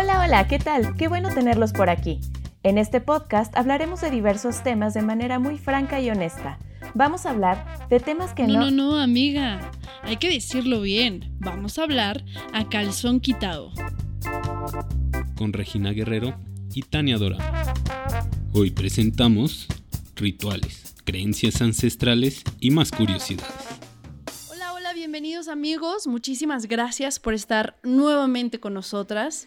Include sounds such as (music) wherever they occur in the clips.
Hola, hola, ¿qué tal? Qué bueno tenerlos por aquí. En este podcast hablaremos de diversos temas de manera muy franca y honesta. Vamos a hablar de temas que no... No, no, no, amiga. Hay que decirlo bien. Vamos a hablar a calzón quitado. Con Regina Guerrero y Tania Dora. Hoy presentamos rituales, creencias ancestrales y más curiosidades. Hola, hola, bienvenidos amigos. Muchísimas gracias por estar nuevamente con nosotras.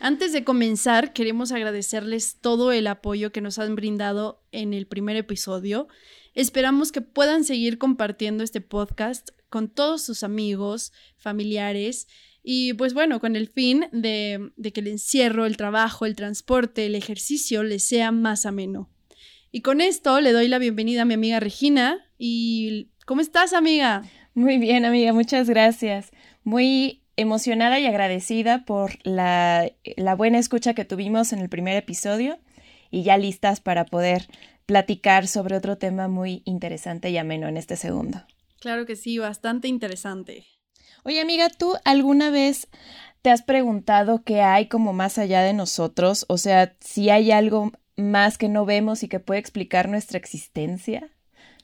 Antes de comenzar, queremos agradecerles todo el apoyo que nos han brindado en el primer episodio. Esperamos que puedan seguir compartiendo este podcast con todos sus amigos, familiares y pues bueno, con el fin de, de, que el encierro, el trabajo, el transporte, el ejercicio les sea más ameno. Y con esto le doy la bienvenida a mi amiga Regina. ¿Y cómo estás, amiga? Muy bien, amiga, muchas gracias. Muy emocionada y agradecida por la, la, buena escucha que tuvimos en el primer episodio y ya listas para poder platicar sobre otro tema muy interesante y ameno en este segundo. Claro que sí, bastante interesante. Oye amiga, ¿tú alguna vez te has preguntado qué hay como más allá de nosotros? O sea, si hay algo más que no vemos y que puede explicar nuestra existencia.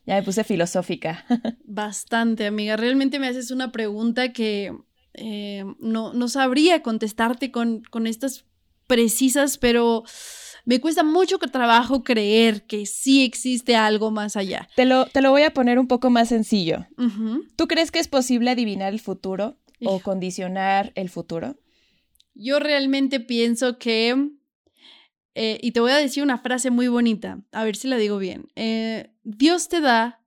Ya me puse filosófica. (laughs) Bastante, amiga. Realmente me haces una pregunta que eh, no, no, sabría contestarte con, con, estas precisas, pero me cuesta mucho trabajo creer que sí existe algo más allá. Te lo, te lo voy a poner un poco más sencillo. Uh -huh. ¿Tú crees que es posible adivinar el futuro o condicionar el futuro? Yo realmente pienso que, eh, y te voy a decir una frase muy bonita, a ver si la digo bien. Eh, Dios te da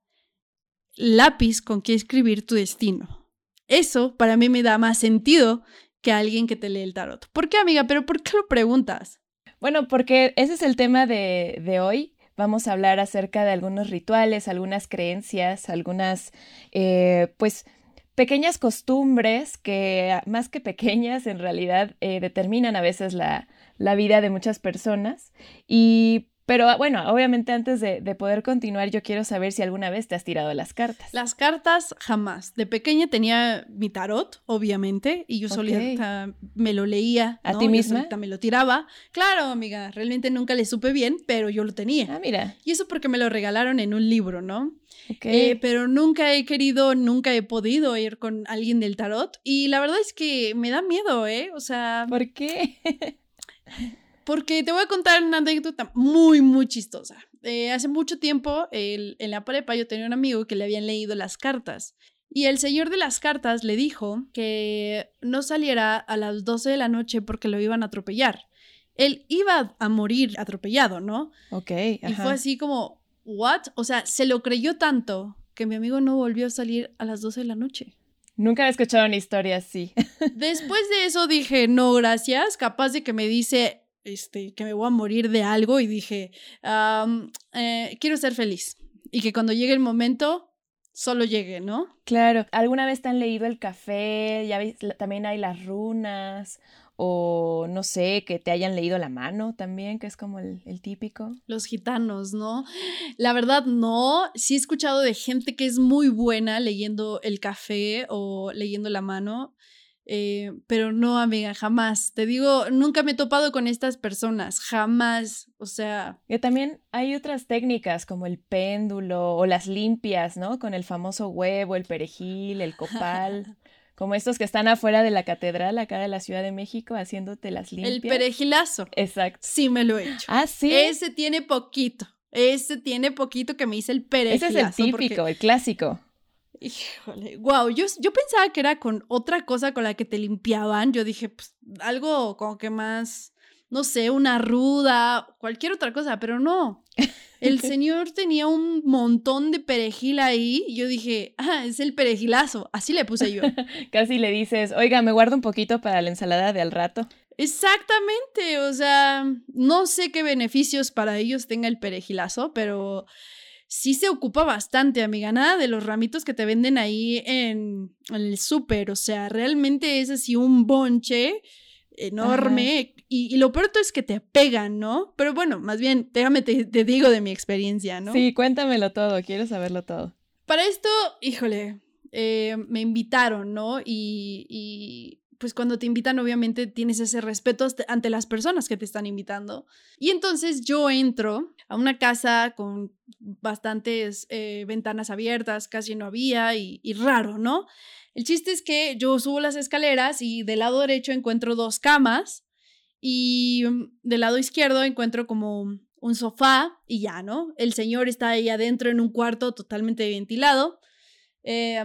lápiz con que escribir tu destino. Eso para mí me da más sentido que alguien que te lee el tarot. ¿Por qué, amiga? ¿Pero por qué lo preguntas? Bueno, porque ese es el tema de, de hoy. Vamos a hablar acerca de algunos rituales, algunas creencias, algunas, eh, pues, pequeñas costumbres que, más que pequeñas, en realidad eh, determinan a veces la, la vida de muchas personas. Y pero bueno, obviamente antes de, de, poder continuar, yo quiero saber si alguna vez te has tirado las cartas. Las cartas jamás. De pequeña tenía mi tarot, obviamente, y yo okay. solita me lo leía. ¿A ¿no? ti misma? Yo solita me lo tiraba. Claro, amiga, realmente nunca le supe bien, pero yo lo tenía. Ah, mira. Y eso porque me lo regalaron en un libro, ¿no? Okay. Eh, pero nunca he querido, nunca he podido ir con alguien del tarot. Y la verdad es que me da miedo, ¿eh? O sea. ¿Por qué? (laughs) Porque te voy a contar una anécdota muy, muy chistosa. Eh, hace mucho tiempo, el, en la prepa, yo tenía un amigo que le habían leído las cartas. Y el señor de las cartas le dijo que no saliera a las 12 de la noche porque lo iban a atropellar. Él iba a morir atropellado, ¿no? Ok. Ajá. Y fue así como, ¿what? O sea, se lo creyó tanto que mi amigo no volvió a salir a las 12 de la noche. Nunca he escuchado una historia así. (laughs) Después de eso dije, no, gracias. Capaz de que me dice, este, que me voy a morir de algo y dije, um, eh, quiero ser feliz y que cuando llegue el momento solo llegue, ¿no? Claro. ¿Alguna vez te han leído el café? Ya ves, también hay las runas o no sé, que te hayan leído la mano también, que es como el, el, típico. Los gitanos, ¿no? La verdad, no. Sí he escuchado de gente que es muy buena leyendo el café o leyendo la mano. Eh, pero no, amiga, jamás. Te digo, nunca me he topado con estas personas, jamás. O sea. Que también hay otras técnicas como el péndulo o las limpias, ¿no? Con el famoso huevo, el perejil, el copal. (laughs) como estos que están afuera de la catedral acá de la Ciudad de México haciéndote las limpias. El perejilazo. Exacto. Sí, me lo he hecho. Ah, sí. Ese tiene poquito. Ese tiene poquito que me hice el perejilazo. Ese es el típico, porque... el clásico. Híjole, wow, yo, yo pensaba que era con otra cosa con la que te limpiaban. Yo dije, pues, algo como que más, no sé, una ruda, cualquier otra cosa, pero no. (laughs) El señor tenía un montón de perejil ahí y yo dije, ah, es el perejilazo. Así le puse yo. (laughs) Casi le dices, oiga, me guardo un poquito para la ensalada de al rato. Exactamente, o sea, no sé qué beneficios para ellos tenga el perejilazo, pero sí se ocupa bastante, amiga. Nada de los ramitos que te venden ahí en, en el súper. O sea, realmente es así un bonche enorme. Y, y, lo peor es que te pegan, ¿no? Pero bueno, más bien, déjame te, te, digo de mi experiencia, ¿no? Sí, cuéntamelo todo, quiero saberlo todo. Para esto, híjole, eh, me invitaron, ¿no? Y, y pues cuando te invitan obviamente tienes ese respeto ante las personas que te están invitando. Y entonces yo entro a una casa con bastantes eh, ventanas abiertas, casi no había y, raro, ¿no? El chiste es que yo subo las escaleras y del lado derecho encuentro dos camas y mm, del lado izquierdo encuentro como un sofá y ya, ¿no? El señor está ahí adentro en un cuarto totalmente ventilado. Eh,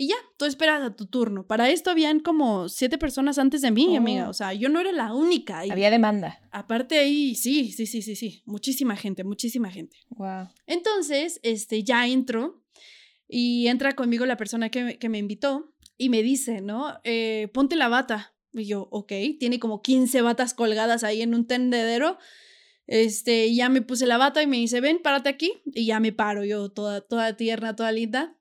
y ya, tú esperas a tu turno. Para esto habían como siete personas antes de mí, amiga. Oh. O sea, yo no era la única. Había demanda. Aparte ahí, sí, sí, sí, sí, sí. Muchísima gente, muchísima gente. Wow. Entonces, este, ya entro y entra conmigo la persona que, que me invitó y me dice, ¿no? Eh, ponte la bata. Y yo, ok, tiene como 15 batas colgadas ahí en un tendedero. Este, ya me puse la bata y me dice, ven, párate aquí. Y ya me paro yo, toda, toda tierna, toda linda.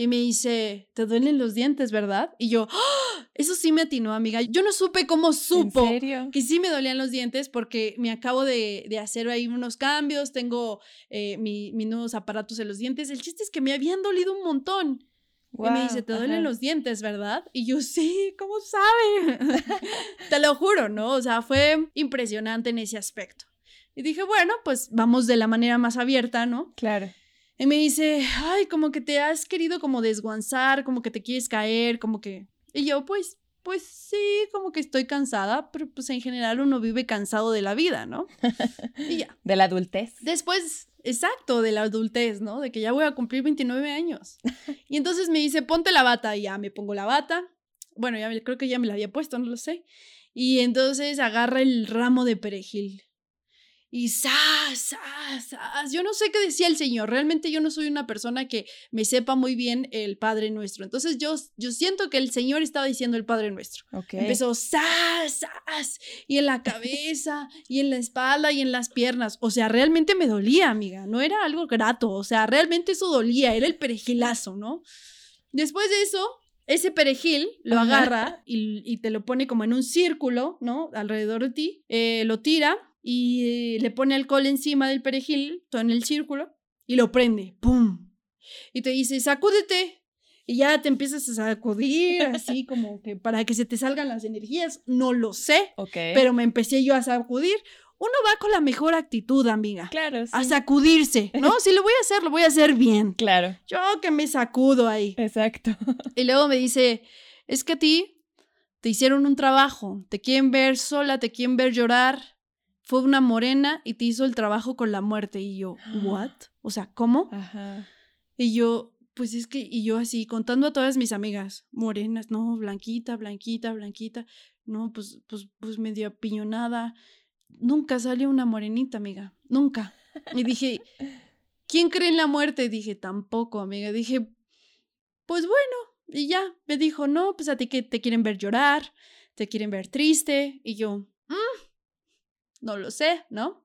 Y me dice, ¿te duelen los dientes, verdad? Y yo, ¡Ah! eso sí me atinó, amiga. Yo no supe cómo supo que sí me dolían los dientes porque me acabo de, de hacer ahí unos cambios, tengo eh, mis nuevos aparatos en los dientes. El chiste es que me habían dolido un montón. y me dice, ¿te duelen los dientes, verdad? Y yo, sí, ¿cómo sabe? (laughs) Te lo juro, ¿no? O sea, fue impresionante en ese aspecto. Y dije, bueno, pues vamos de la manera más abierta, ¿no? Claro. Y me dice, ay, como que te has querido como desguanzar, como que te quieres caer, como que... Y yo, pues, pues sí, como que estoy cansada, pero pues en general uno vive cansado de la vida, ¿no? Y ya. (laughs) De la adultez. Después, exacto, de la adultez, ¿no? De que ya voy a cumplir 29 años. (laughs) Y entonces me dice, ponte la bata, y ya me pongo la bata. Bueno, ya creo que ya me la había puesto, no lo sé. Y entonces agarra el ramo de perejil y ¡zas! ¡zas! ¡zas! Yo no sé qué decía el Señor. Realmente yo no soy una persona que me sepa muy bien el Padre Nuestro. Entonces yo, yo siento que el Señor estaba diciendo el Padre Nuestro. Empezó ¡zas! ¡zas! Y en la cabeza, y en la espalda, y en las piernas. O sea, realmente me dolía, amiga. No era algo grato. O sea, realmente eso dolía. Era el perejilazo, ¿no? Después de eso, ese perejil lo agarra y, te lo pone como en un círculo, ¿no? Alrededor de ti. Eh, lo tira y le pone alcohol encima del perejil, todo en el círculo, y lo prende, ¡pum! Y te dice, sacúdete. Y ya te empiezas a sacudir, así como que para que se te salgan las energías. No lo sé, pero me empecé yo a sacudir. Uno va con la mejor actitud, amiga. Claro, A sacudirse, ¿no? (laughs) si lo voy a hacer, lo voy a hacer bien. Claro. Yo que me sacudo ahí. Exacto. (laughs) Y luego me dice, es que a ti te hicieron un trabajo, te quieren ver sola, te quieren ver llorar, fue una morena y te hizo el trabajo con la muerte. Y yo, ¿what? (gasps) O sea, ¿cómo? Ajá. Y yo, pues es que, y yo así, contando a todas mis amigas, morenas, no, blanquita, blanquita, blanquita, no, pues, pues, pues medio apiñonada. Nunca salió una morenita, amiga, nunca. Y dije, ¿quién cree en la muerte? dije, tampoco, amiga. Dije, pues bueno, y ya, me dijo, no, pues a ti que te quieren ver llorar, te quieren ver triste. Y yo, mmm, no lo sé, ¿no?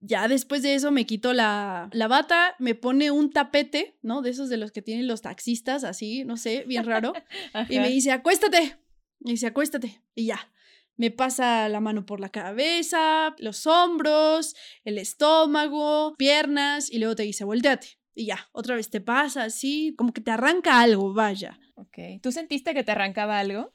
Ya después de eso me quito la, la bata, me pone un tapete, ¿no? De esos de los que tienen los taxistas, así, no sé, bien raro. (laughs) y me dice, acuéstate. Me dice, acuéstate. Y ya. Me pasa la mano por la cabeza, los hombros, el estómago, piernas, y luego te dice, volteate. Y ya, otra vez te pasa así, como que te arranca algo, vaya. Ok. ¿Tú sentiste que te arrancaba algo?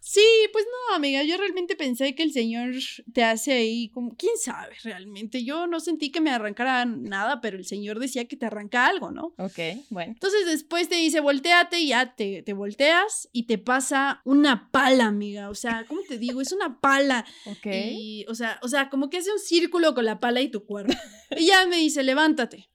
Sí, pues no, amiga, yo realmente pensé que el Señor te hace ahí como, quién sabe realmente. Yo no sentí que me arrancara nada, pero el Señor decía que te arranca algo, ¿no? Ok, bueno. Entonces después te dice, volteate y ya te, te volteas y te pasa una pala, amiga. O sea, ¿cómo te digo? Es una pala. (laughs) Ok. Y, o sea, o sea, como que hace un círculo con la pala y tu cuerpo. y ya me dice, levántate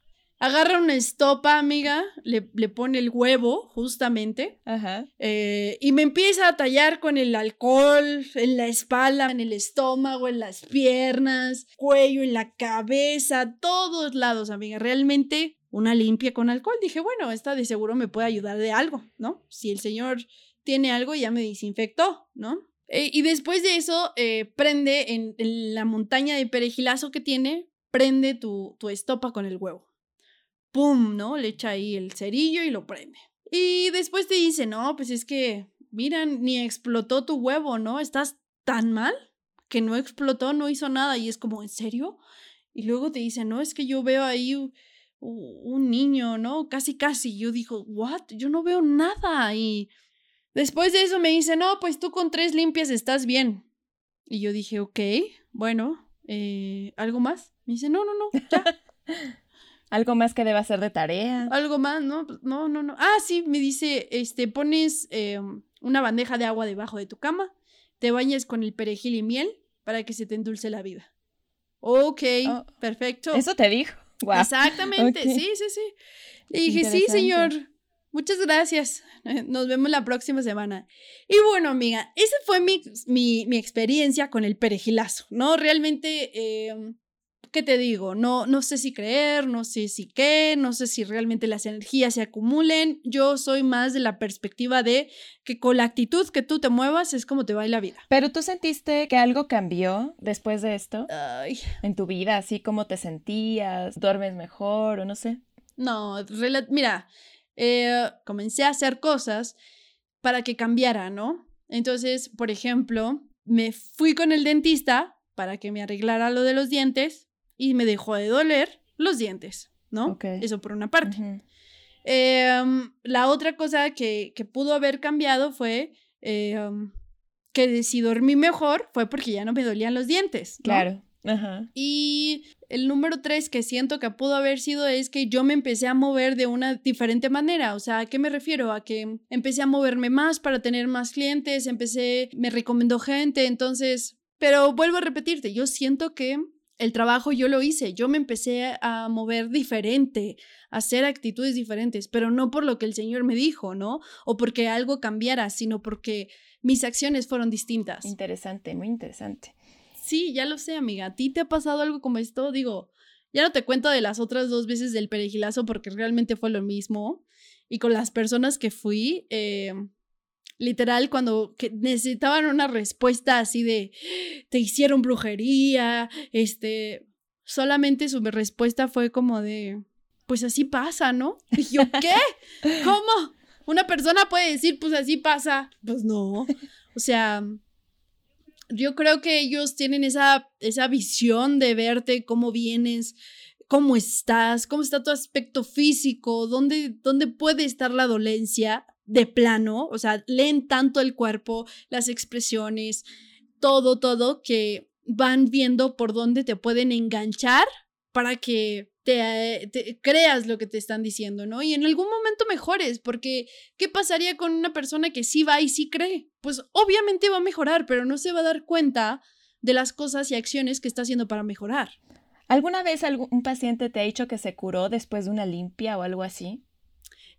agarra una estopa, amiga, le, pone el huevo, justamente, Ajá. Eh, y me empieza a tallar con el alcohol en la espalda, en el estómago, en las piernas, cuello, en la cabeza, todos lados, amiga. Realmente una limpia con alcohol. Dije, bueno, esta de seguro me puede ayudar de algo, ¿no? Si el señor tiene algo, ya me desinfectó, ¿no? Eh, y después de eso, eh, prende en, la montaña de perejilazo que tiene, prende tu, tu estopa con el huevo. ¡Pum! ¿no? Le echa ahí el cerillo y lo prende. Y después te dice, no, pues es que, mira, ni explotó tu huevo, ¿no? Estás tan mal que no explotó, no hizo nada. Y es como, ¿en serio? Y luego te dice, no, es que yo veo ahí un, niño, ¿no? Casi, casi. Yo digo, ¿what? Yo no veo nada. Y Después de eso me dice, no, pues tú con tres limpias estás bien. Y yo dije, ok, bueno, eh, ¿algo más? Me dice, no, no, no, ya. (laughs) ¿Algo más que deba hacer de tarea? ¿Algo más? No, pues, no, no, no. Ah, sí, me dice, este, pones eh, una bandeja de agua debajo de tu cama, te bañas con el perejil y miel para que se te endulce la vida. Ok, Oh, perfecto. Eso te dijo. Guau. Exactamente, sí, sí, sí. Le dije, sí, señor. Muchas gracias. Nos vemos la próxima semana. Y bueno, amiga, esa fue mi, mi, mi experiencia con el perejilazo, ¿no? Realmente, eh, ¿qué te digo? No, no sé si creer, no sé si qué, no sé si realmente las energías se acumulen. Yo soy más de la perspectiva de que con la actitud que tú te muevas es como te va la vida. Pero tú sentiste que algo cambió después de esto Ay, en tu vida, así como te sentías, duermes mejor o no sé. No, mira, eh, comencé a hacer cosas para que cambiara, ¿no? Entonces, por ejemplo, me fui con el dentista para que me arreglara lo de los dientes y me dejó de doler los dientes, ¿no? Eso por una parte. Em, la otra cosa que, que pudo haber cambiado fue em, que si dormí mejor fue porque ya no me dolían los dientes. ¿no? Claro. Ajá. Y el número tres que siento que pudo haber sido es que yo me empecé a mover de una diferente manera. O sea, ¿a qué me refiero? A que empecé a moverme más para tener más clientes, empecé, me recomendó gente, entonces, pero vuelvo a repetirte, yo siento que el trabajo yo lo hice, yo me empecé a mover diferente, a hacer actitudes diferentes, pero no por lo que el Señor me dijo, ¿no? O porque algo cambiara, sino porque mis acciones fueron distintas. Interesante, muy interesante. Sí, ya lo sé, amiga. ¿A ti te ha pasado algo como esto? Digo, ya no te cuento de las otras dos veces del perejilazo porque realmente fue lo mismo. Y con las personas que fui, eh, literal, cuando que necesitaban una respuesta así de, te hicieron brujería, este, solamente su respuesta fue como de, pues así pasa, ¿no? Y yo, (laughs) ¿qué? ¿Cómo? Una persona puede decir, pues así pasa. Pues no. O sea, yo creo que ellos tienen esa, esa visión de verte cómo vienes, cómo estás, cómo está tu aspecto físico, dónde, dónde puede estar la dolencia de plano. O sea, leen tanto el cuerpo, las expresiones, todo, todo, que van viendo por dónde te pueden enganchar para que te, te, creas lo que te están diciendo, ¿no? Y en algún momento mejores, porque ¿qué pasaría con una persona que sí va y sí cree? Pues obviamente va a mejorar, pero no se va a dar cuenta de las cosas y acciones que está haciendo para mejorar. ¿Alguna vez algún paciente te ha dicho que se curó después de una limpia o algo así?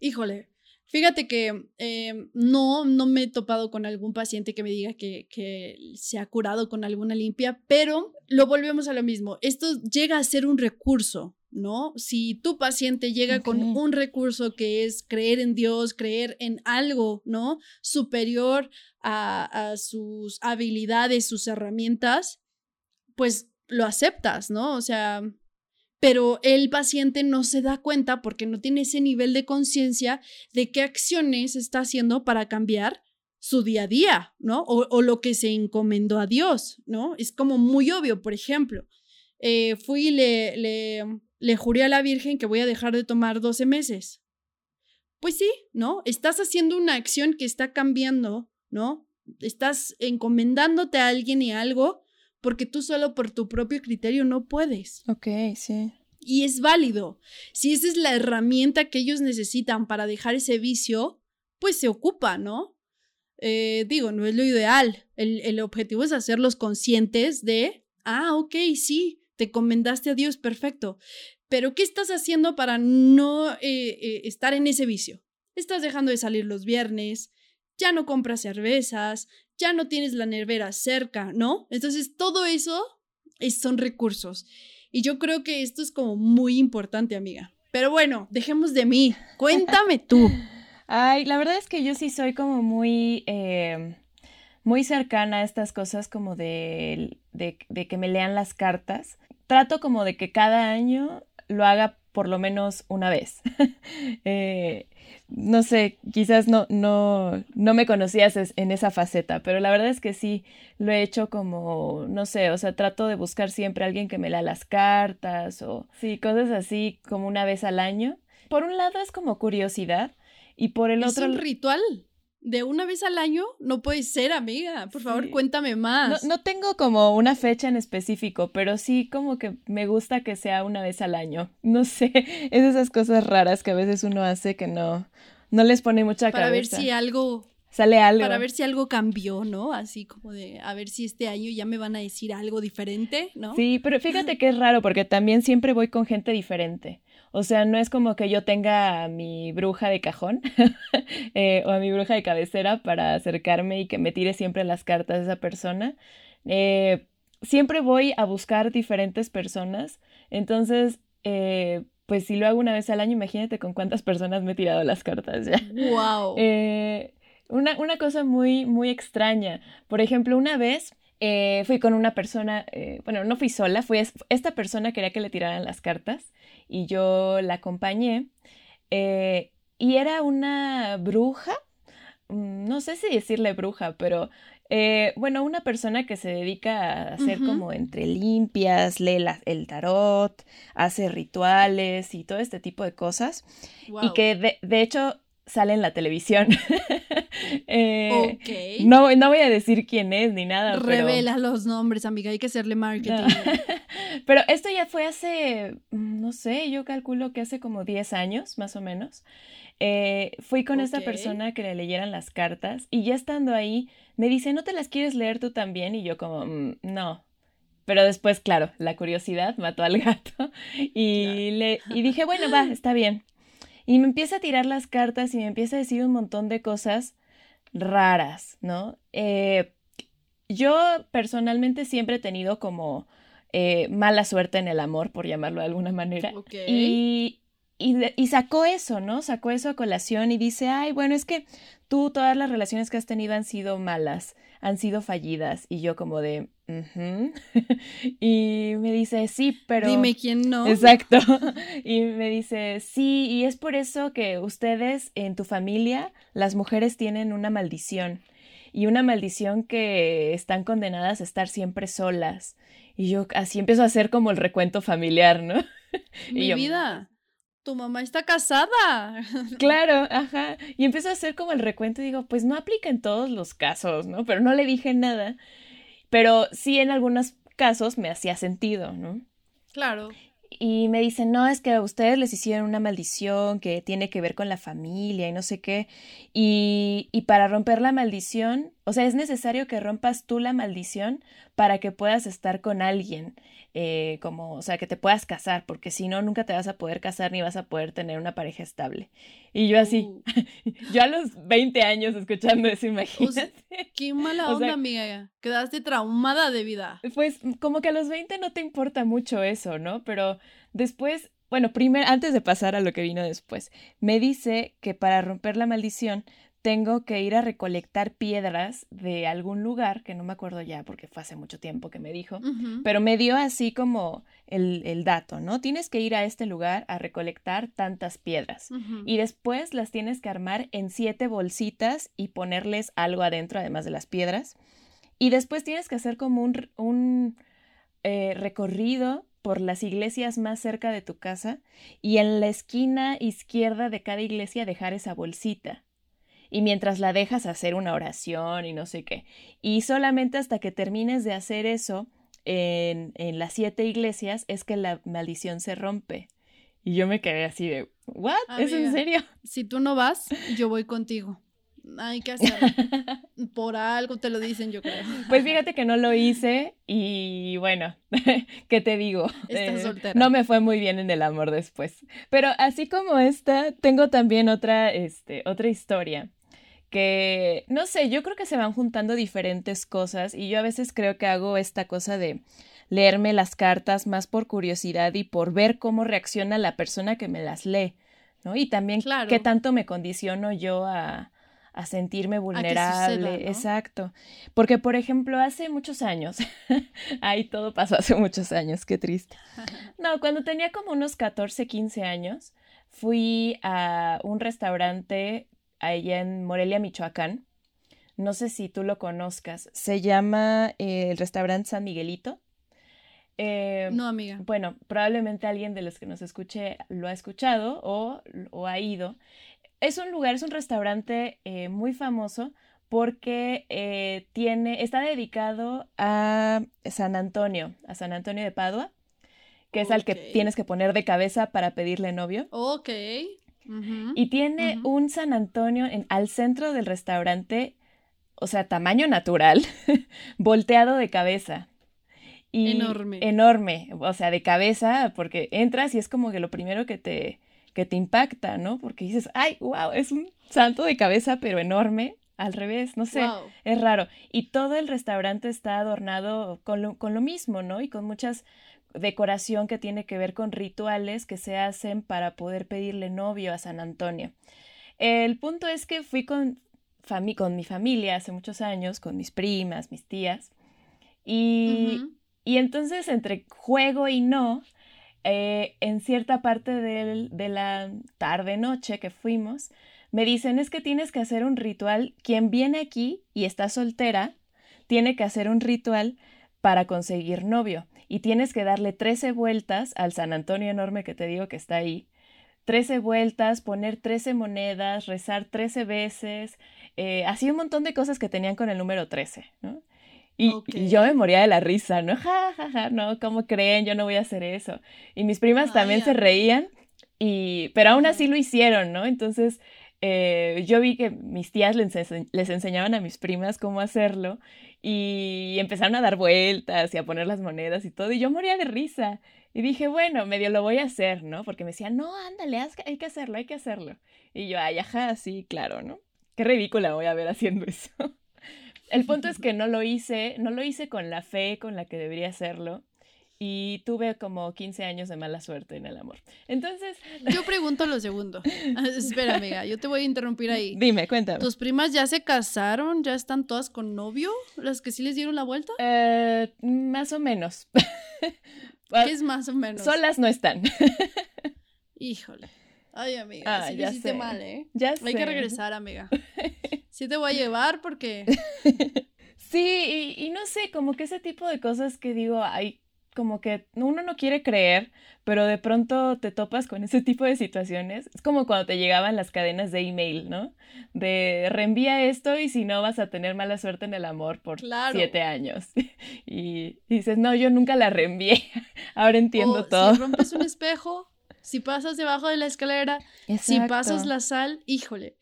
Híjole, fíjate que eh, no, no me he topado con algún paciente que me diga que, que se ha curado con alguna limpia, pero lo volvemos a lo mismo. Esto llega a ser un recurso, ¿no? Si tu paciente llega con un recurso que es creer en Dios, creer en algo, ¿no? Superior a, a sus habilidades, sus herramientas, pues lo aceptas, ¿no? O sea, pero el paciente no se da cuenta porque no tiene ese nivel de conciencia de qué acciones está haciendo para cambiar su día a día, ¿no? O, lo que se encomendó a Dios, ¿no? Es como muy obvio, por ejemplo, eh, fui y le, le, le juré a la Virgen que voy a dejar de tomar 12 meses. Pues sí, ¿no? Estás haciendo una acción que está cambiando, ¿no? Estás encomendándote a alguien y a algo porque tú solo por tu propio criterio no puedes. Ok, sí. Y es válido. Si esa es la herramienta que ellos necesitan para dejar ese vicio, pues se ocupa, ¿no? Eh, digo, no es lo ideal. El, el objetivo es hacerlos conscientes de, ah, ok, sí, te comendaste a Dios, perfecto. Pero ¿qué estás haciendo para no eh, eh, estar en ese vicio? Estás dejando de salir los viernes, ya no compras cervezas, ya no tienes la nevera cerca, ¿no? Entonces, todo eso es- son recursos. Y yo creo que esto es como muy importante, amiga. Pero bueno, dejemos de mí. Cuéntame tú. (laughs) Ay, la verdad es que yo sí soy como muy, eh, muy cercana a estas cosas como de, de, de que me lean las cartas. Trato como de que cada año lo haga por lo menos una vez. (laughs) Eh, no sé, quizás no, no, no me conocías es- en esa faceta, pero la verdad es que sí, lo he hecho como, no sé, o sea, trato de buscar siempre a alguien que me lea las cartas o sí, cosas así como una vez al año. Por un lado es como curiosidad y por el ¿Es otro... un ritual? De una vez al año no puede ser, amiga. Por favor, cuéntame más. No, no, tengo como una fecha en específico, pero sí como que me gusta que sea una vez al año. (laughs) No sé, es esas cosas raras que a veces uno hace que no, no les pone mucha Para cabeza. Para ver si algo... Sale algo. Para ver si algo cambió, ¿no? Así como de, a ver si este año ya me van a decir algo diferente, ¿no? Sí, pero fíjate que es raro porque también siempre voy con gente diferente. O sea, no es como que yo tenga a mi bruja de cajón (laughs) eh, o a mi bruja de cabecera para acercarme y que me tire siempre las cartas de esa persona. Eh, siempre voy a buscar diferentes personas. Entonces, eh, pues si lo hago una vez al año, imagínate con cuántas personas me he tirado las cartas ya. (laughs) ¡Wow! una, una, cosa muy, muy extraña. Por ejemplo, una vez fui con una persona, bueno, no fui sola, fui, esta persona quería que le tiraran las cartas y yo la acompañé. Eh, y era una bruja, mm, no sé si decirle bruja, pero eh, bueno, una persona que se dedica a hacer como entre limpias, lee el tarot, hace rituales y todo este tipo de cosas. Y que de, hecho sale en la televisión. (laughs) eh, no, no voy a decir quién es ni nada. Revela los nombres, amiga, hay que hacerle marketing. (laughs) pero esto ya fue hace, mm, no sé, yo calculo que hace como 10 años, más o menos. Eh, fui con esta persona que le leyeran las cartas y ya estando ahí, me dice, ¿no te las quieres leer tú también? Y yo como, mm, no. Pero después, claro, la curiosidad mató al gato (laughs) y, le, y dije, bueno, va, está bien. Y me empieza a tirar las cartas y me empieza a decir un montón de cosas raras, ¿no? Eh, yo personalmente siempre he tenido como eh, mala suerte en el amor, por llamarlo de alguna manera. Y, y, sacó eso, ¿no? Sacó eso a colación y dice, ay, bueno, es que tú todas las relaciones que has tenido han sido malas, han sido fallidas. Y yo como de, (laughs) y me dice, sí, pero... Dime quién no. Exacto. (laughs) y me dice, sí, y es por eso que ustedes en tu familia, las mujeres tienen una maldición. Y una maldición que están condenadas a estar siempre solas. Y yo así empiezo a hacer como el recuento familiar, ¿no? (laughs) Mi vida tu mamá está casada. Claro, ajá. Y empiezo a hacer como el recuento y digo, pues no aplica en todos los casos, ¿no? Pero no le dije nada. Pero sí en algunos casos me hacía sentido, ¿no? Claro. Y me dicen, no, es que a ustedes les hicieron una maldición que tiene que ver con la familia y no sé qué. Y, y para romper la maldición, o sea, es necesario que rompas tú la maldición para que puedas estar con alguien. Eh, como, o sea, que te puedas casar, porque si no, nunca te vas a poder casar ni vas a poder tener una pareja estable. Y yo así, uh. (laughs) yo a los 20 años escuchando eso, imagínate. qué mala (laughs) onda, amiga. Quedaste traumada de vida. Pues como que a los 20 no te importa mucho eso, ¿no? Pero después, bueno, primero, antes de pasar a lo que vino después, me dice que para romper la maldición tengo que ir a recolectar piedras de algún lugar, que no me acuerdo ya porque fue hace mucho tiempo que me dijo, pero me dio así como el, dato, ¿no? Tienes que ir a este lugar a recolectar tantas piedras y después las tienes que armar en siete bolsitas y ponerles algo adentro además de las piedras. Y después tienes que hacer como un, un eh, recorrido por las iglesias más cerca de tu casa y en la esquina izquierda de cada iglesia dejar esa bolsita y mientras la dejas hacer una oración y no sé qué. Y solamente hasta que termines de hacer eso en, en las siete iglesias es que la maldición se rompe. Y yo me quedé así de, ¿what? ¿Es en serio? Si tú no vas, yo voy contigo. Hay que hacerlo. (laughs) Por algo te lo dicen, yo creo. Pues fíjate que no lo hice y bueno, (laughs) ¿qué te digo? Estás eh, soltera. No me fue muy bien en el amor después. Pero así como esta, tengo también otra, este, otra historia que, no sé, yo creo que se van juntando diferentes cosas y yo a veces creo que hago esta cosa de leerme las cartas más por curiosidad y por ver cómo reacciona la persona que me las lee, ¿no? Y también qué tanto me condiciono yo a, a sentirme vulnerable. Exacto. Porque, por ejemplo, hace muchos años, (laughs) ahí todo pasó hace muchos años, qué triste. (laughs) No, cuando tenía como unos 14, 15 años, fui a un restaurante allá en Morelia, Michoacán. No sé si tú lo conozcas. Se llama eh, el restaurante San Miguelito. Eh, no, amiga. Bueno, probablemente alguien de los que nos escuche lo ha escuchado o, ha ido. Es un lugar, es un restaurante eh, muy famoso porque eh, tiene, está dedicado a San Antonio, a San Antonio de Padua, que es al que tienes que poner de cabeza para pedirle novio. Ok. y tiene un San Antonio en, al centro del restaurante, o sea, tamaño natural, (laughs) volteado de cabeza. enorme. Enorme, o sea, de cabeza, porque entras y es como que lo primero que te, que te impacta, ¿no? Porque dices, ay, wow, es un santo de cabeza, pero enorme, al revés, no sé, es raro. Y todo el restaurante está adornado con lo, con lo mismo, ¿no? Y con muchas decoración que tiene que ver con rituales que se hacen para poder pedirle novio a San Antonio. El punto es que fui con, con mi familia hace muchos años, con mis primas, mis tías, y, y entonces entre juego y no, eh, en cierta parte de la tarde-noche que fuimos, me dicen es que tienes que hacer un ritual. Quien viene aquí y está soltera, tiene que hacer un ritual para conseguir novio. Y tienes que darle 13 vueltas al San Antonio enorme que te digo que está ahí. 13 vueltas, poner 13 monedas, rezar 13 veces, eh, así un montón de cosas que tenían con el número 13, ¿no? Y, yo me moría de la risa, ¿no? (laughs) Ja, ja, ja, no, ¿cómo creen? Yo no voy a hacer eso. Y mis primas también se reían, y, pero aún así lo hicieron, ¿no? Entonces, eh, yo vi que mis tías les, les, enseñaban a mis primas cómo hacerlo y empezaron a dar vueltas y a poner las monedas y todo, y yo moría de risa. Y dije, bueno, medio lo voy a hacer, ¿no? Porque me decían, no, ándale, hay que hacerlo, hay que hacerlo. Y yo, ay, ajá, sí, claro, ¿no? Qué ridícula voy a ver haciendo (laughs) eso. El punto es que no lo hice, no lo hice con la fe con la que debería hacerlo y tuve como 15 años de mala suerte en el amor. Entonces... Yo pregunto lo segundo. (laughs) (laughs) Espera, amiga, yo te voy a interrumpir ahí. Dime, cuéntame. ¿Tus primas ya se casaron? ¿Ya están todas con novio? ¿Las que sí les dieron la vuelta? Eh, más o menos. (laughs) ¿Qué es más o menos? Solas no están. Híjole. Ay, amiga, ah, sí ya hiciste mal, ¿eh? Ya Hay que regresar, amiga. Sí te voy a llevar porque... (laughs) Sí, y, no sé, como que ese tipo de cosas que digo, hay como que uno no quiere creer, pero de pronto te topas con ese tipo de situaciones. Es como cuando te llegaban las cadenas de email, ¿no? De reenvía esto y si no vas a tener mala suerte en el amor por siete años. (laughs) Y, dices, no, yo nunca la reenvié. (laughs) Ahora entiendo todo. Si rompes un espejo, si pasas debajo de la escalera, si pasas la sal, híjole.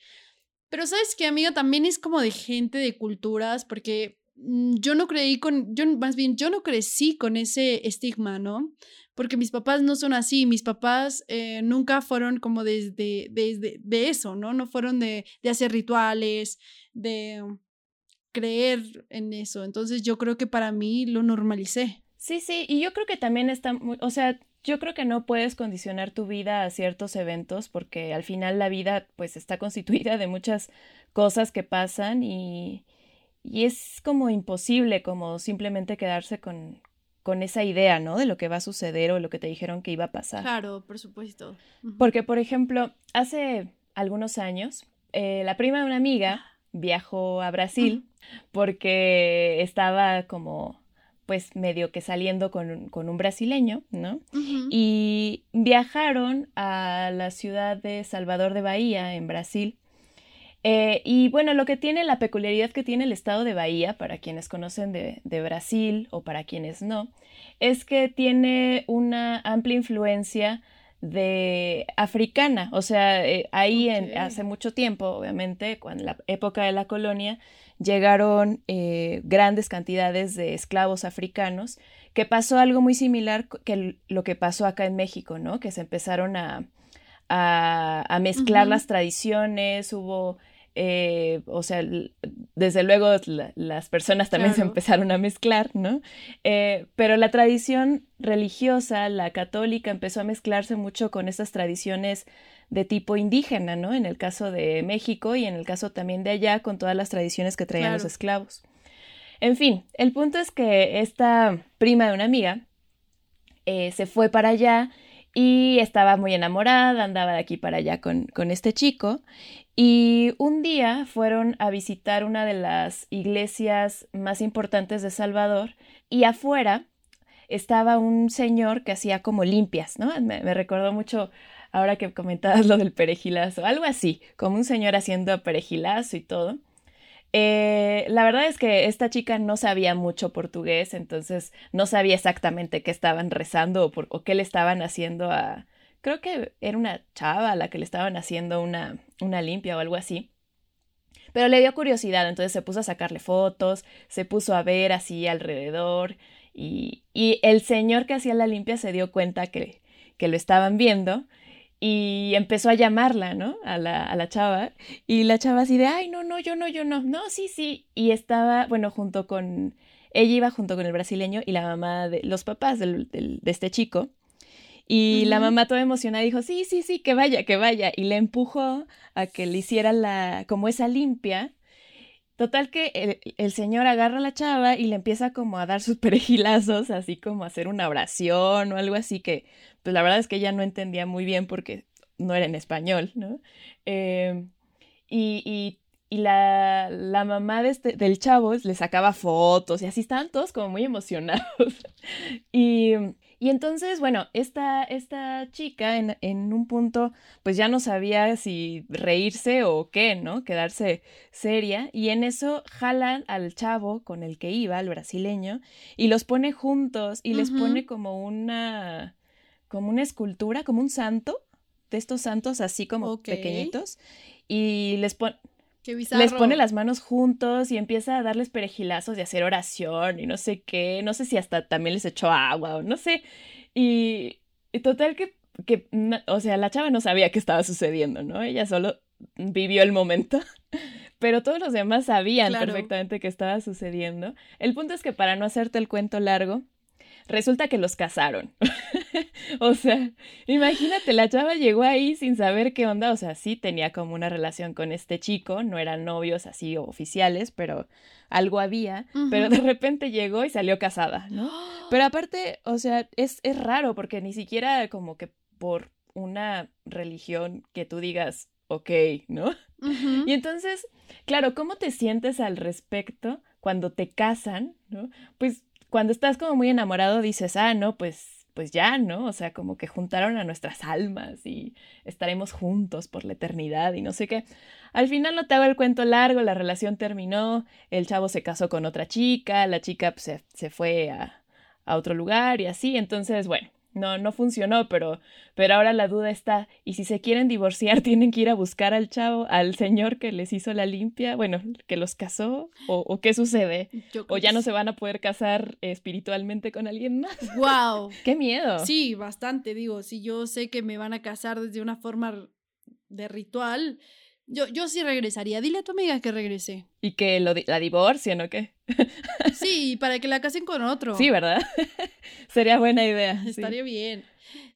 Pero sabes que, amiga, también es como de gente de culturas, porque mm, yo no creí con, yo más bien, yo no crecí con ese estigma, ¿no? Porque mis papás no son así, mis papás eh, nunca fueron como desde, de eso, ¿no? No fueron de, de hacer rituales, de creer en eso. Entonces yo creo que para mí lo normalicé. Sí, sí, y yo creo que también está, o sea, yo creo que no puedes condicionar tu vida a ciertos eventos porque al final la vida pues está (laughs) constituida de muchas cosas que pasan y, y es como imposible como simplemente quedarse con, con esa idea, ¿no? De lo que va a suceder o lo que te dijeron que iba a pasar. Claro, por supuesto. Porque, por ejemplo, hace algunos años, eh, la prima de una amiga viajó a Brasil porque estaba como pues medio que saliendo con, un brasileño, ¿no? Y viajaron a la ciudad de Salvador de Bahía, en Brasil. Eh, y bueno, lo que tiene, la peculiaridad que tiene el estado de Bahía, para quienes conocen de, Brasil o para quienes no, es que tiene una amplia influencia de africana, o sea, eh, ahí en, hace mucho tiempo, obviamente, cuando la época de la colonia, llegaron eh, grandes cantidades de esclavos africanos, que pasó algo muy similar que lo que pasó acá en México, ¿no? Que se empezaron a, a, mezclar las tradiciones, hubo, eh, o sea, desde luego las personas también se empezaron a mezclar, ¿no? Eh, pero la tradición religiosa, la católica, empezó a mezclarse mucho con esas tradiciones de tipo indígena, ¿no? En el caso de México y en el caso también de allá, con todas las tradiciones que traían los esclavos. En fin, el punto es que esta prima de una amiga eh, se fue para allá y estaba muy enamorada, andaba de aquí para allá con, con este chico. Y un día fueron a visitar una de las iglesias más importantes de Salvador y afuera estaba un señor que hacía como limpias, ¿no? Me, me recordó mucho ahora que comentabas lo del perejilazo, algo así, como un señor haciendo perejilazo y todo. Eh, la verdad es que esta chica no sabía mucho portugués, entonces no sabía exactamente qué estaban rezando o, o qué le estaban haciendo a... Creo que era una chava la que le estaban haciendo una, una limpia o algo así. Pero le dio curiosidad, entonces se puso a sacarle fotos, se puso a ver así alrededor y, y el señor que hacía la limpia se dio cuenta que, que lo estaban viendo y empezó a llamarla, ¿no? A la, a la chava. Y la chava así de, ay, no, no, yo no, yo no, no, sí, sí. Y estaba, bueno, junto con, ella iba junto con el brasileño y la mamá de los papás del, de este chico. Y la mamá toda emocionada dijo, sí, sí, sí, que vaya, que vaya. Y le empujó a que le hiciera la, como esa limpia. Total que el, el, señor agarra a la chava y le empieza como a dar (laughs) sus perejilazos, así como a hacer una oración o algo así que pues la verdad es que ella no entendía muy bien porque no era en español, ¿no? Y, y, y la, la, mamá de este, del chavo le sacaba fotos y así estaban todos como muy emocionados. (laughs) y, y, entonces, bueno, esta, esta chica en, en, un punto pues ya no sabía si reírse o qué, ¿no? Quedarse seria. Y en eso jalan al chavo con el que iba, el brasileño, y los pone juntos y uh -huh. les pone como una como una escultura, como un santo, de estos santos así como okay. pequeñitos, y les, les pone las manos juntos y empieza a darles perejilazos de hacer oración y no sé qué, no sé si hasta también les echó agua o no sé, y, y total que, que, o sea, la chava no sabía qué estaba sucediendo, ¿no? Ella solo vivió el momento, (laughs) pero todos los demás sabían claro. perfectamente qué estaba sucediendo. El punto es que para no hacerte el cuento largo, resulta que los casaron. (laughs) o sea, imagínate, la chava llegó ahí sin saber qué onda, o sea, sí tenía como una relación con este chico, no eran novios así oficiales, pero algo había, uh -huh. pero de repente llegó y salió casada, ¿no? (gasps) Pero aparte, o sea, es, es raro porque ni siquiera como que por una religión que tú digas, ok, ¿no? Uh -huh. Y entonces, claro, ¿cómo te sientes al respecto cuando te casan, ¿no? Pues cuando estás como muy enamorado dices, ah, no, pues, pues ya, ¿no? O sea, como que juntaron a nuestras almas y estaremos juntos por la eternidad y no sé qué. Al final no te hago el cuento largo, la relación terminó, el chavo se casó con otra chica, la chica pues, se, se, fue a, a otro lugar y así, entonces, bueno, no, no funcionó, pero, pero ahora la duda está, ¿y si se quieren divorciar (laughs) tienen que ir a buscar al chavo, al señor que les hizo la limpia, bueno, que los casó, o, o qué sucede? ¿O ya no se van a poder casar espiritualmente con alguien más? (laughs) ¡Wow! ¡Qué miedo! Sí, bastante, digo, si yo sé que me van a casar desde una forma de ritual, yo, yo sí regresaría. Dile a tu amiga que regrese. ¿Y que lo la divorcien o qué? (laughs) Sí, para que la casen con otro. Sí, ¿verdad? (laughs) Sería buena idea. Estaría sí. bien.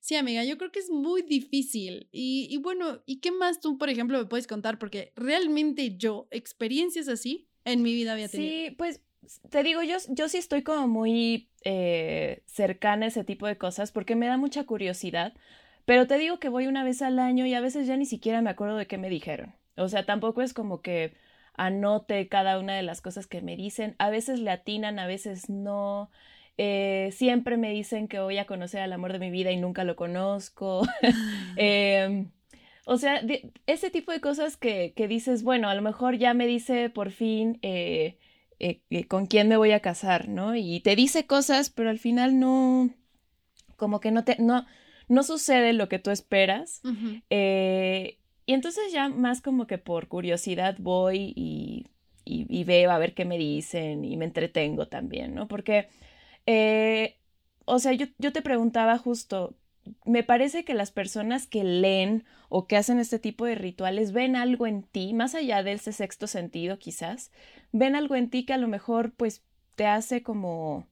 Sí, amiga, yo creo que es muy difícil. Y, y, bueno, ¿y qué más tú, por ejemplo, me puedes contar? Porque realmente yo, experiencias así, en mi vida había tenido. Sí, pues te digo, yo, yo sí estoy como muy eh, cercana a ese tipo de cosas porque me da mucha curiosidad. Pero te digo que voy una vez al año y a veces ya ni siquiera me acuerdo de qué me dijeron. O sea, tampoco es como que anote cada una de las cosas que me dicen. A veces le atinan, a veces no. Eh, siempre me dicen que voy a conocer al amor de mi vida y nunca lo conozco. (laughs) (laughs) eh, o sea, de, ese tipo de cosas que, que, dices, bueno, a lo mejor ya me dice por fin eh, eh, con quién me voy a casar, ¿no? Y te dice cosas, pero al final no, como que no te, no, no sucede lo que tú esperas. Uh -huh. Y entonces ya más como que por curiosidad voy y, y, y, veo a ver qué me dicen y me entretengo también, ¿no? Porque, eh, o sea, yo, yo te preguntaba justo, me parece que las personas que leen o que hacen este tipo de rituales ven algo en ti, más allá de ese sexto sentido quizás, ven algo en ti que a lo mejor pues te hace como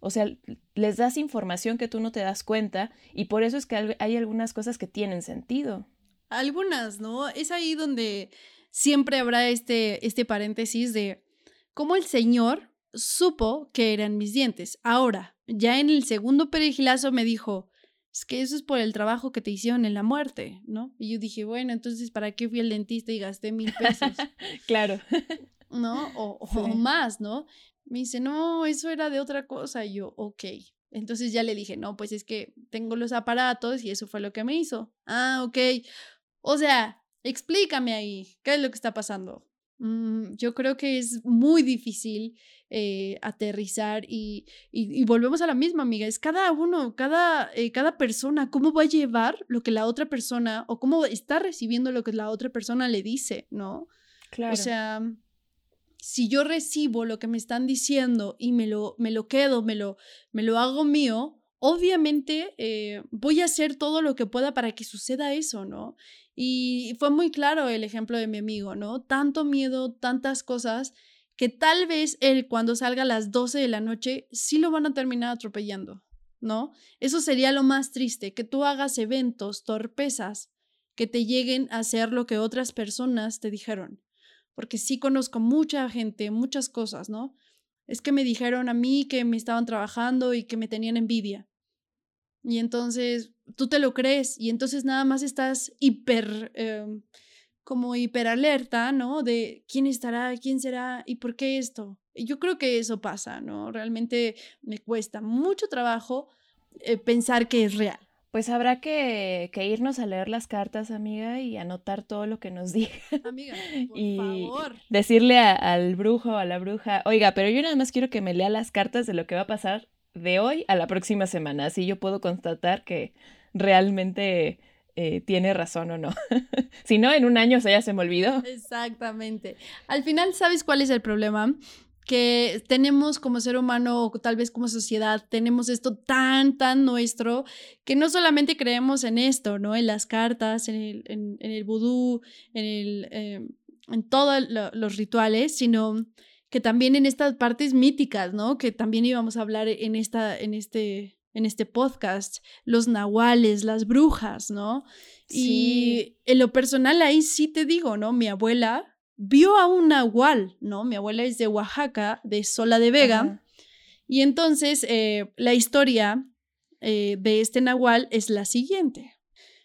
o sea, les das información que tú no te das cuenta y por eso es que hay algunas cosas que tienen sentido. Algunas, ¿no? Es ahí donde siempre habrá este, este paréntesis de cómo el Señor supo que eran mis dientes. Ahora, ya en el segundo perigilazo me dijo, es que eso es por el trabajo que te hicieron en la muerte, ¿no? Y yo dije, bueno, entonces, ¿para qué fui al dentista y gasté mil pesos? (laughs) claro. (laughs) ¿No? O, sí. o, más, ¿no? Me dice, no, eso era de otra cosa. Y yo, ok, Entonces ya le dije, no, pues es que tengo los aparatos y eso fue lo que me hizo. Ah, ok. O sea, explícame ahí, ¿qué es lo que está pasando? Mm, yo creo que es muy difícil eh, aterrizar y, y, volvemos a la misma, amiga. Es cada uno, cada, eh, cada persona, cómo va a llevar lo que la otra persona o cómo está recibiendo lo que la otra persona le dice, ¿no? Claro. O sea, si yo recibo lo que me están diciendo y me lo, me lo quedo, me lo, me lo hago mío, obviamente eh, voy a hacer todo lo que pueda para que suceda eso, ¿no? Y fue muy claro el ejemplo de mi amigo, ¿no? Tanto miedo, tantas cosas, que tal vez él cuando salga a las 12 de la noche sí lo van a terminar atropellando, ¿no? Eso sería lo más triste, que tú hagas eventos, torpezas, que te lleguen a hacer lo que otras personas te dijeron porque sí conozco mucha gente, muchas cosas, ¿no? Es que me dijeron a mí que me estaban trabajando y que me tenían envidia. Y entonces tú te lo crees y entonces nada más estás hiper, em, como hiper alerta, ¿no? De quién estará, quién será y por qué esto. Yo creo que eso pasa, ¿no? Realmente me cuesta mucho trabajo eh, pensar que es real. Pues habrá que, irnos a leer las cartas, amiga, y anotar todo lo que nos (laughs) diga. Amiga, por y favor. decirle al brujo o a la bruja, oiga, pero yo nada más quiero que me lea las cartas de lo que va a pasar de hoy a la próxima semana, así yo puedo constatar que realmente eh, tiene razón o no. (laughs) si no, en un año se ya se me olvidó. Exactamente. Al final, ¿sabes cuál es el problema? Que tenemos como ser humano o tal vez como sociedad, tenemos esto tan, tan nuestro, que no solamente creemos en esto, ¿no? En las cartas, en el, en, el vudú, en, el, em, en todos los rituales, sino que también en estas partes míticas, ¿no? Que también íbamos a hablar en, esta, en, este, en este podcast, los nahuales, las brujas, ¿no? Y en lo personal ahí sí te digo, ¿no? Mi abuela vio a un nahual, ¿no? Mi abuela es de Oaxaca, de Sola de Vega. Y entonces eh, la historia eh, de este nahual es la siguiente.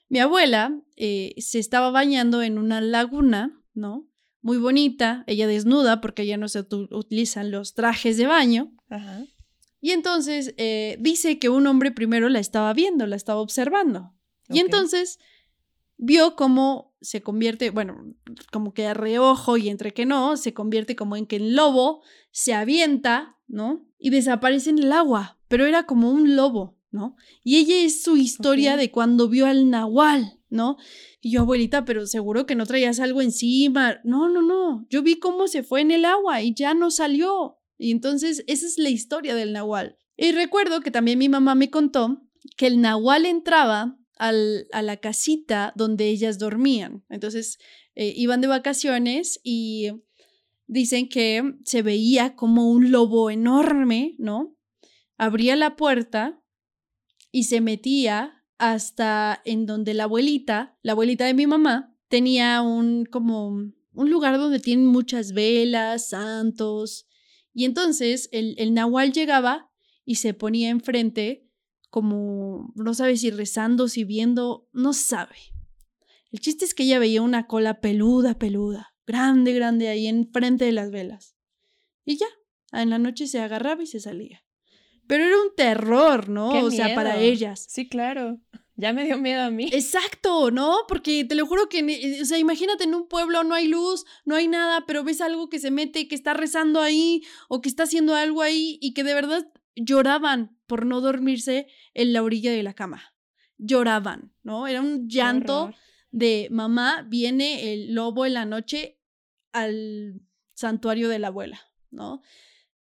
Mi abuela eh, se estaba bañando en una laguna, ¿no? Muy bonita, ella desnuda porque ya no se utilizan los trajes de baño. Y entonces dice que un hombre primero la estaba viendo, la estaba observando. Y entonces vio cómo se convierte, bueno, como que a reojo y entre que no, se convierte como en que el lobo se avienta, ¿no? Y desaparece en el agua, pero era como un lobo, ¿no? Y ella es su historia de cuando vio al nahual, ¿no? Y yo, abuelita, pero seguro que no traías algo encima. No, no, no. Yo vi cómo se fue en el agua y ya no salió. Y entonces esa es la historia del nahual. Y recuerdo que también mi mamá me contó que el nahual entraba a la casita donde ellas dormían. Entonces eh, iban de vacaciones y dicen que se veía como un lobo enorme, ¿no? Abría la puerta y se metía hasta en donde la abuelita, la abuelita de mi mamá, tenía un como un lugar donde tienen muchas velas, santos. Y entonces el, el nahual llegaba y se ponía enfrente como no sabe si rezando, si viendo, no sabe. El chiste es que ella veía una cola peluda, peluda, grande, grande ahí enfrente de las velas. Y ya, en la noche se agarraba y se salía. Pero era un terror, ¿no? o sea, para ellas. Sí, claro. Ya me dio miedo a mí. Exacto, ¿no? Porque te lo juro que, o sea, imagínate en un pueblo no hay luz, no hay nada, pero ves algo que se mete, que está rezando ahí o que está haciendo algo ahí y que de verdad lloraban por no dormirse en la orilla de la cama. Lloraban, ¿no? Era un llanto de mamá, viene el lobo en la noche al santuario de la abuela, ¿no?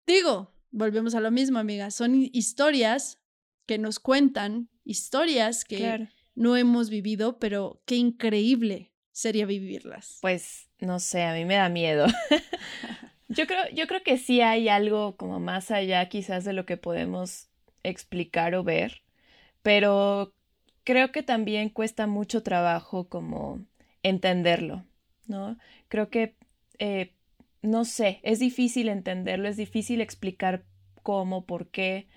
Digo, volvemos a lo mismo, amiga, son historias que nos cuentan, historias que no hemos vivido, pero qué increíble sería vivirlas. Pues no sé, a mí me da miedo. (laughs) Yo creo, yo creo que sí hay algo como más allá quizás de lo que podemos explicar o ver, pero creo que también cuesta mucho trabajo como entenderlo, ¿no? Creo que, eh, no sé, es difícil entenderlo, es difícil explicar cómo, por qué,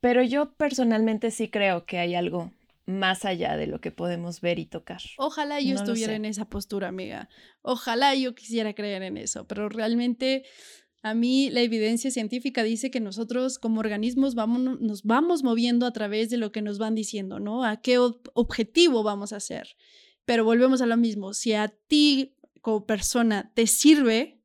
pero yo personalmente sí creo que hay algo más allá de lo que podemos ver y tocar. Ojalá yo estuviera en esa postura, amiga. Ojalá yo quisiera creer en eso, pero realmente A mí la evidencia científica dice que nosotros como organismos vamos, nos vamos moviendo a través de lo que nos van diciendo, ¿no? A qué objetivo vamos a hacer. Pero volvemos a lo mismo, si a ti como persona te sirve,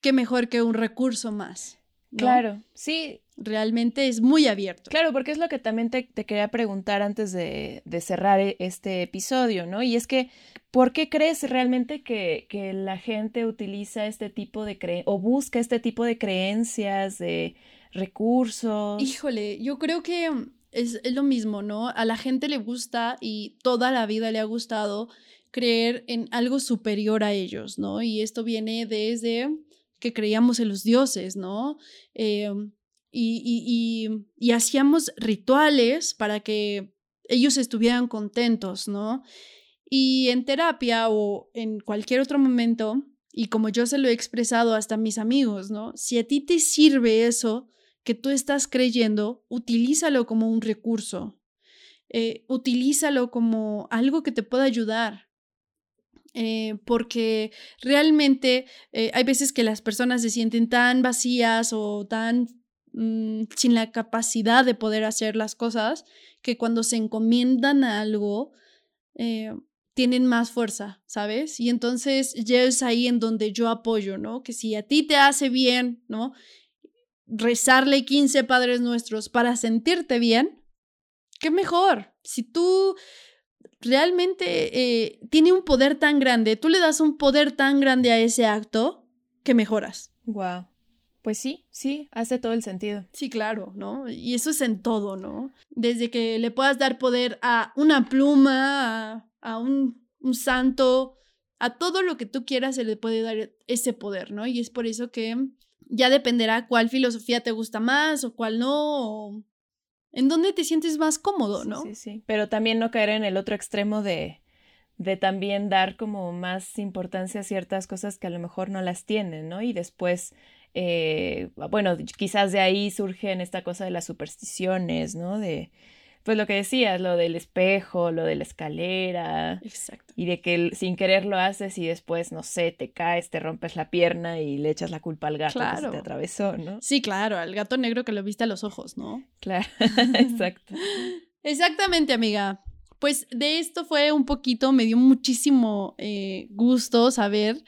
qué mejor que un recurso más. Claro, sí. Realmente es muy abierto. Claro, porque es lo que también te, quería preguntar antes de, cerrar e, este episodio, ¿no? Y es que, ¿por qué crees realmente que, la gente utiliza este tipo de cre o busca este tipo de creencias, de recursos? Híjole, yo creo que es, es lo mismo, ¿no? A la gente le gusta y toda la vida le ha gustado creer en algo superior a ellos, ¿no? Y esto viene desde que creíamos en los dioses, ¿no? Eh, y, hacíamos rituales para que ellos estuvieran contentos, ¿no? Y en terapia o en cualquier otro momento, y como yo se lo he expresado hasta a mis amigos, ¿no? Si a ti te sirve eso que tú estás creyendo, utilízalo como un recurso, eh, utilízalo como algo que te pueda ayudar. Eh, porque realmente eh, hay veces que las personas se sienten tan vacías o tan mm, sin la capacidad de poder hacer las cosas que cuando se encomiendan a algo eh, tienen más fuerza, ¿sabes? Y entonces ya es ahí en donde yo apoyo, ¿no? Que si a ti te hace bien, ¿no? Rezarle 15 Padres Nuestros para sentirte bien, qué mejor. Si tú realmente eh, tiene un poder tan grande, tú le das un poder tan grande a ese acto que mejoras. Wow. Pues sí, sí, hace todo el sentido. Sí, claro, ¿no? Y eso es en todo, ¿no? Desde que le puedas dar poder a una pluma, a, un, un, santo, a todo lo que tú quieras se le puede dar ese poder, ¿no? Y es por eso que ya dependerá cuál filosofía te gusta más o cuál no, o en dónde te sientes más cómodo, ¿no? Sí, sí, pero también no caer en el otro extremo de, de también dar como más importancia a ciertas cosas que a lo mejor no las tienen, ¿no? Y después, eh, bueno, quizás de ahí surgen esta cosa de las supersticiones, ¿no? De, pues lo que decías, lo del espejo, lo de la escalera. Exacto. Y de que sin querer lo haces y después, no sé, te caes, te rompes la pierna y le echas la culpa al gato que se te atravesó, ¿no? Sí, claro, al gato negro que lo viste a los ojos, ¿no? Claro, (laughs) exacto. Exactamente, amiga. Pues de esto fue un poquito, me dio muchísimo eh, gusto saber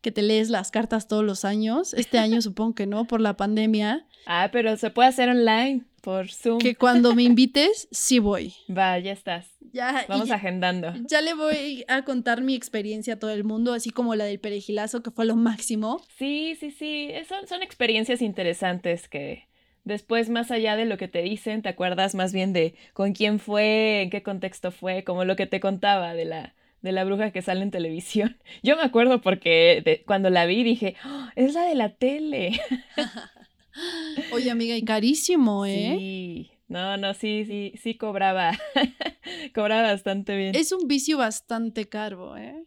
que te lees las cartas todos los años. Este año (laughs) supongo que no, por la pandemia. Ah, pero se puede hacer online por Zoom. Que cuando me (laughs) invites, sí voy. Va, ya estás. Ya. Vamos agendando. Ya le voy a contar mi experiencia a todo el mundo, así como la del perejilazo, que fue lo máximo. Sí, sí, sí. Son, son experiencias interesantes que después, más allá de lo que te dicen, te acuerdas más bien de con quién fue, en qué contexto fue, como lo que te contaba de la de la bruja que sale en televisión. (laughs) Yo me acuerdo porque cuando la vi dije, ¡Oh, es la de la tele. (laughs) Oye, amiga, y carísimo, ¿eh? Sí. No, no, sí, sí, sí cobraba. (laughs) cobraba bastante bien. Es un vicio bastante caro, ¿eh?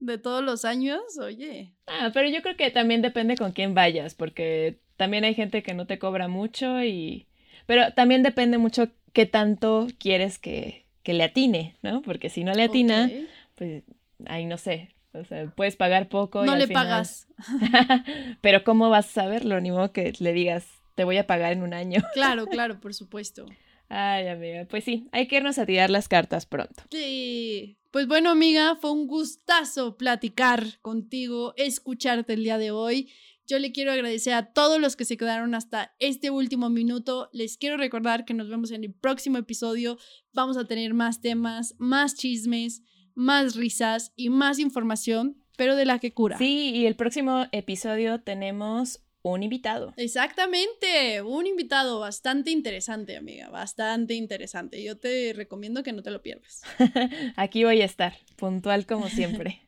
De todos los años, oye. Ah, pero yo creo que también depende con quién vayas, porque también hay gente que no te cobra mucho y... Pero también depende mucho qué tanto quieres que, que le atine, ¿no? Porque si no le atina, pues ahí no sé, o sea, puedes pagar poco. No le pagas. (laughs) Pero ¿cómo vas a saberlo? Ni modo que le digas, te voy a pagar en un año. (laughs) claro, claro, por supuesto. Ay, amiga, pues sí, hay que irnos a tirar las cartas pronto. Sí. Pues bueno, amiga, fue un gustazo platicar contigo, escucharte el día de hoy. Yo le quiero agradecer a todos los que se quedaron hasta este último minuto. Les quiero recordar que nos vemos en el próximo episodio. Vamos a tener más temas, más chismes más risas y más información, pero de la que cura. Sí, y el próximo episodio tenemos un invitado. Exactamente, un invitado bastante interesante, amiga, bastante interesante. Yo te recomiendo que no te lo pierdas. (laughs) Aquí voy a estar, puntual como (laughs) siempre.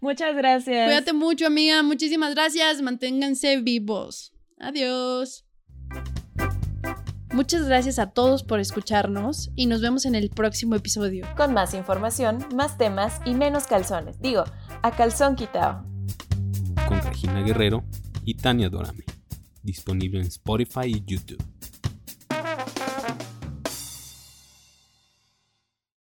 Muchas gracias. Cuídate mucho, amiga. Muchísimas gracias. Manténganse vivos. Adiós. Muchas gracias a todos por escucharnos y nos vemos en el próximo episodio. Con más información, más temas y menos calzones. Digo, a calzón quitado. Con Regina Guerrero y Tania Dorame. Disponible en Spotify y YouTube.